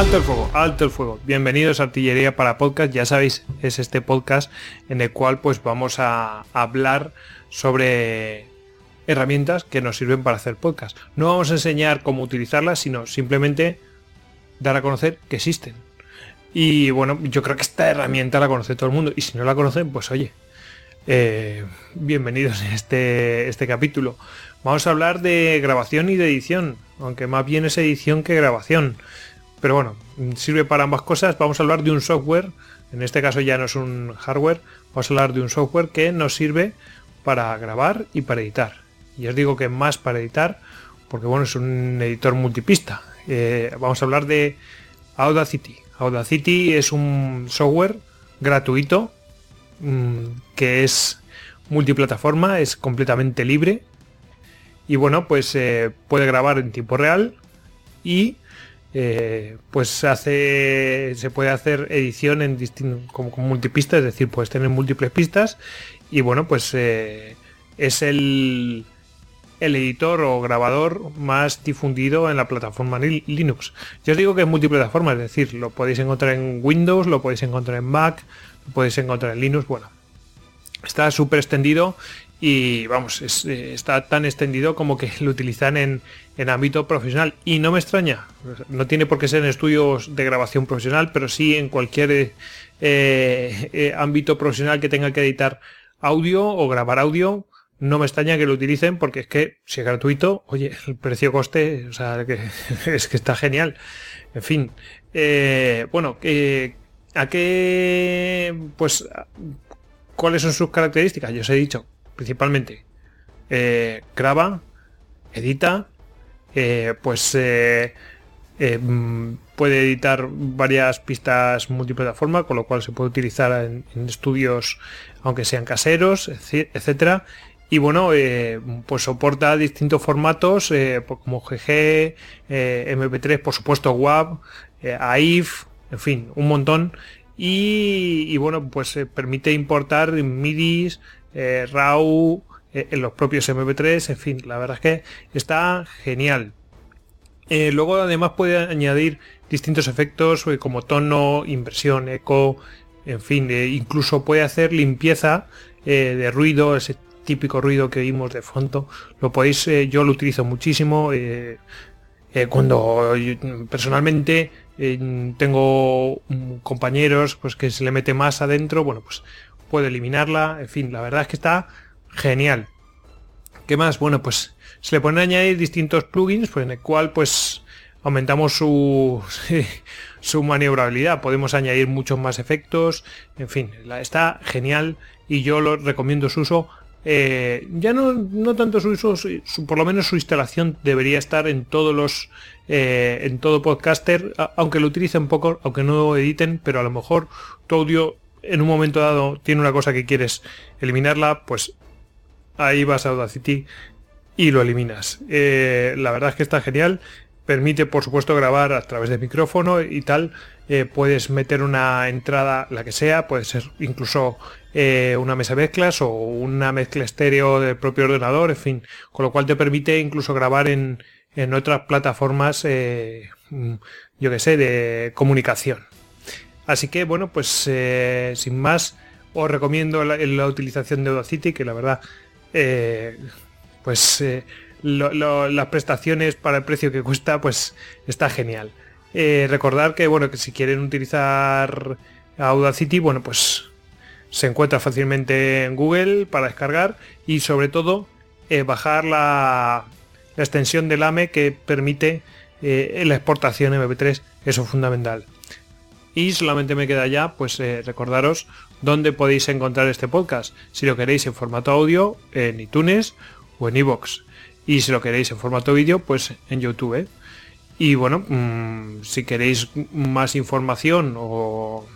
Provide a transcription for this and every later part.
Alto el fuego, alto el fuego. Bienvenidos a Artillería para Podcast. Ya sabéis, es este podcast en el cual pues vamos a hablar sobre herramientas que nos sirven para hacer podcast. No vamos a enseñar cómo utilizarlas, sino simplemente dar a conocer que existen. Y bueno, yo creo que esta herramienta la conoce todo el mundo. Y si no la conocen, pues oye, eh, bienvenidos a este, este capítulo. Vamos a hablar de grabación y de edición, aunque más bien es edición que grabación. Pero bueno, sirve para ambas cosas. Vamos a hablar de un software, en este caso ya no es un hardware, vamos a hablar de un software que nos sirve para grabar y para editar. Y os digo que más para editar, porque bueno, es un editor multipista. Eh, vamos a hablar de Audacity. Audacity es un software gratuito mm, que es multiplataforma, es completamente libre y bueno, pues eh, puede grabar en tiempo real y eh, pues hace se puede hacer edición en como, como multipista, es decir, puedes tener múltiples pistas y bueno, pues eh, es el, el editor o grabador más difundido en la plataforma Linux. Yo os digo que es multiplataforma, es decir, lo podéis encontrar en Windows, lo podéis encontrar en Mac, lo podéis encontrar en Linux, bueno, está súper extendido y vamos, eh, está tan extendido como que lo utilizan en, ámbito profesional y no me extraña, no tiene por qué ser en estudios de grabación profesional, pero sí en cualquier eh, eh, ámbito profesional que tenga que editar audio o grabar audio, no me extraña que lo utilicen porque es que si es gratuito, oye, el precio-coste, o sea, es que está genial. En fin, bueno, ¿a qué, pues, cuáles son sus características? Yo os he dicho principalmente eh, graba, edita, eh, pues eh, mm, puede editar varias pistas multiplataforma, con lo cual se puede utilizar en, estudios aunque sean caseros, etcétera. Y bueno, pues soporta distintos formatos pues como GG, MP3, por supuesto WAV, AIF, en fin, un montón. Y, y bueno, pues permite importar MIDIs, eh, RAW, eh, en los propios MP3, en fin, la verdad es que está genial. Eh, luego además puede añadir distintos efectos como tono, inversión, eco, en fin, incluso puede hacer limpieza de ruido, ese típico ruido que vimos de fondo. Lo podéis, yo lo utilizo muchísimo. cuando personalmente tengo compañeros pues que se le mete más adentro, bueno, pues puede eliminarla, en fin, la verdad es que está genial. ¿Qué más? Bueno, pues se le pueden añadir distintos plugins, pues en el cual pues aumentamos su, su maniobrabilidad, podemos añadir muchos más efectos, en fin, está genial y yo lo recomiendo su uso. Eh, ya no, no tanto su uso, por lo menos su instalación debería estar en todos los eh, en todo podcaster, aunque lo utilicen poco, aunque no editen, pero a lo mejor tu audio en un momento dado tiene una cosa que quieres eliminarla, pues ahí vas a Audacity y lo eliminas. Eh, la verdad es que está genial. Permite, por supuesto, grabar a través de micrófono y tal. Eh, puedes meter una entrada, la que sea, puede ser incluso eh, una mesa mezclas o una mezcla estéreo del propio ordenador, en fin, con lo cual te permite incluso grabar en, en otras plataformas, mm, yo que sé, de comunicación. Así que bueno, pues eh, sin más, os recomiendo la, utilización de Audacity, que la verdad, eh, pues eh, las prestaciones para el precio que cuesta, pues está genial. recordar que bueno, que si quieren utilizar Audacity, bueno, pues se encuentra fácilmente en Google para descargar y sobre todo bajar la, la, extensión del AME que permite la exportación MP3, eso es fundamental. Y solamente me queda ya, pues eh, recordaros dónde podéis encontrar este podcast. Si lo queréis en formato audio, en iTunes o en iVoox. Y si lo queréis en formato vídeo, pues en YouTube. Y bueno, mm, si queréis más información o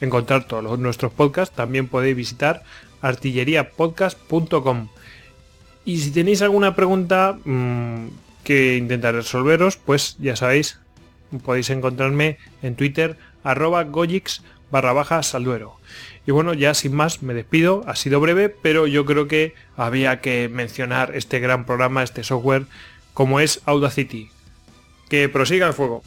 encontrar todos nuestros podcasts, también podéis visitar artilleriapodcast.com. Y si tenéis alguna pregunta mm, que intentar resolveros, pues ya sabéis, podéis encontrarme en Twitter arroba gojix barra baja salduero. Y bueno, ya sin más me despido, ha sido breve, pero yo creo que había que mencionar este gran programa, este software como es Audacity. Que prosiga el fuego.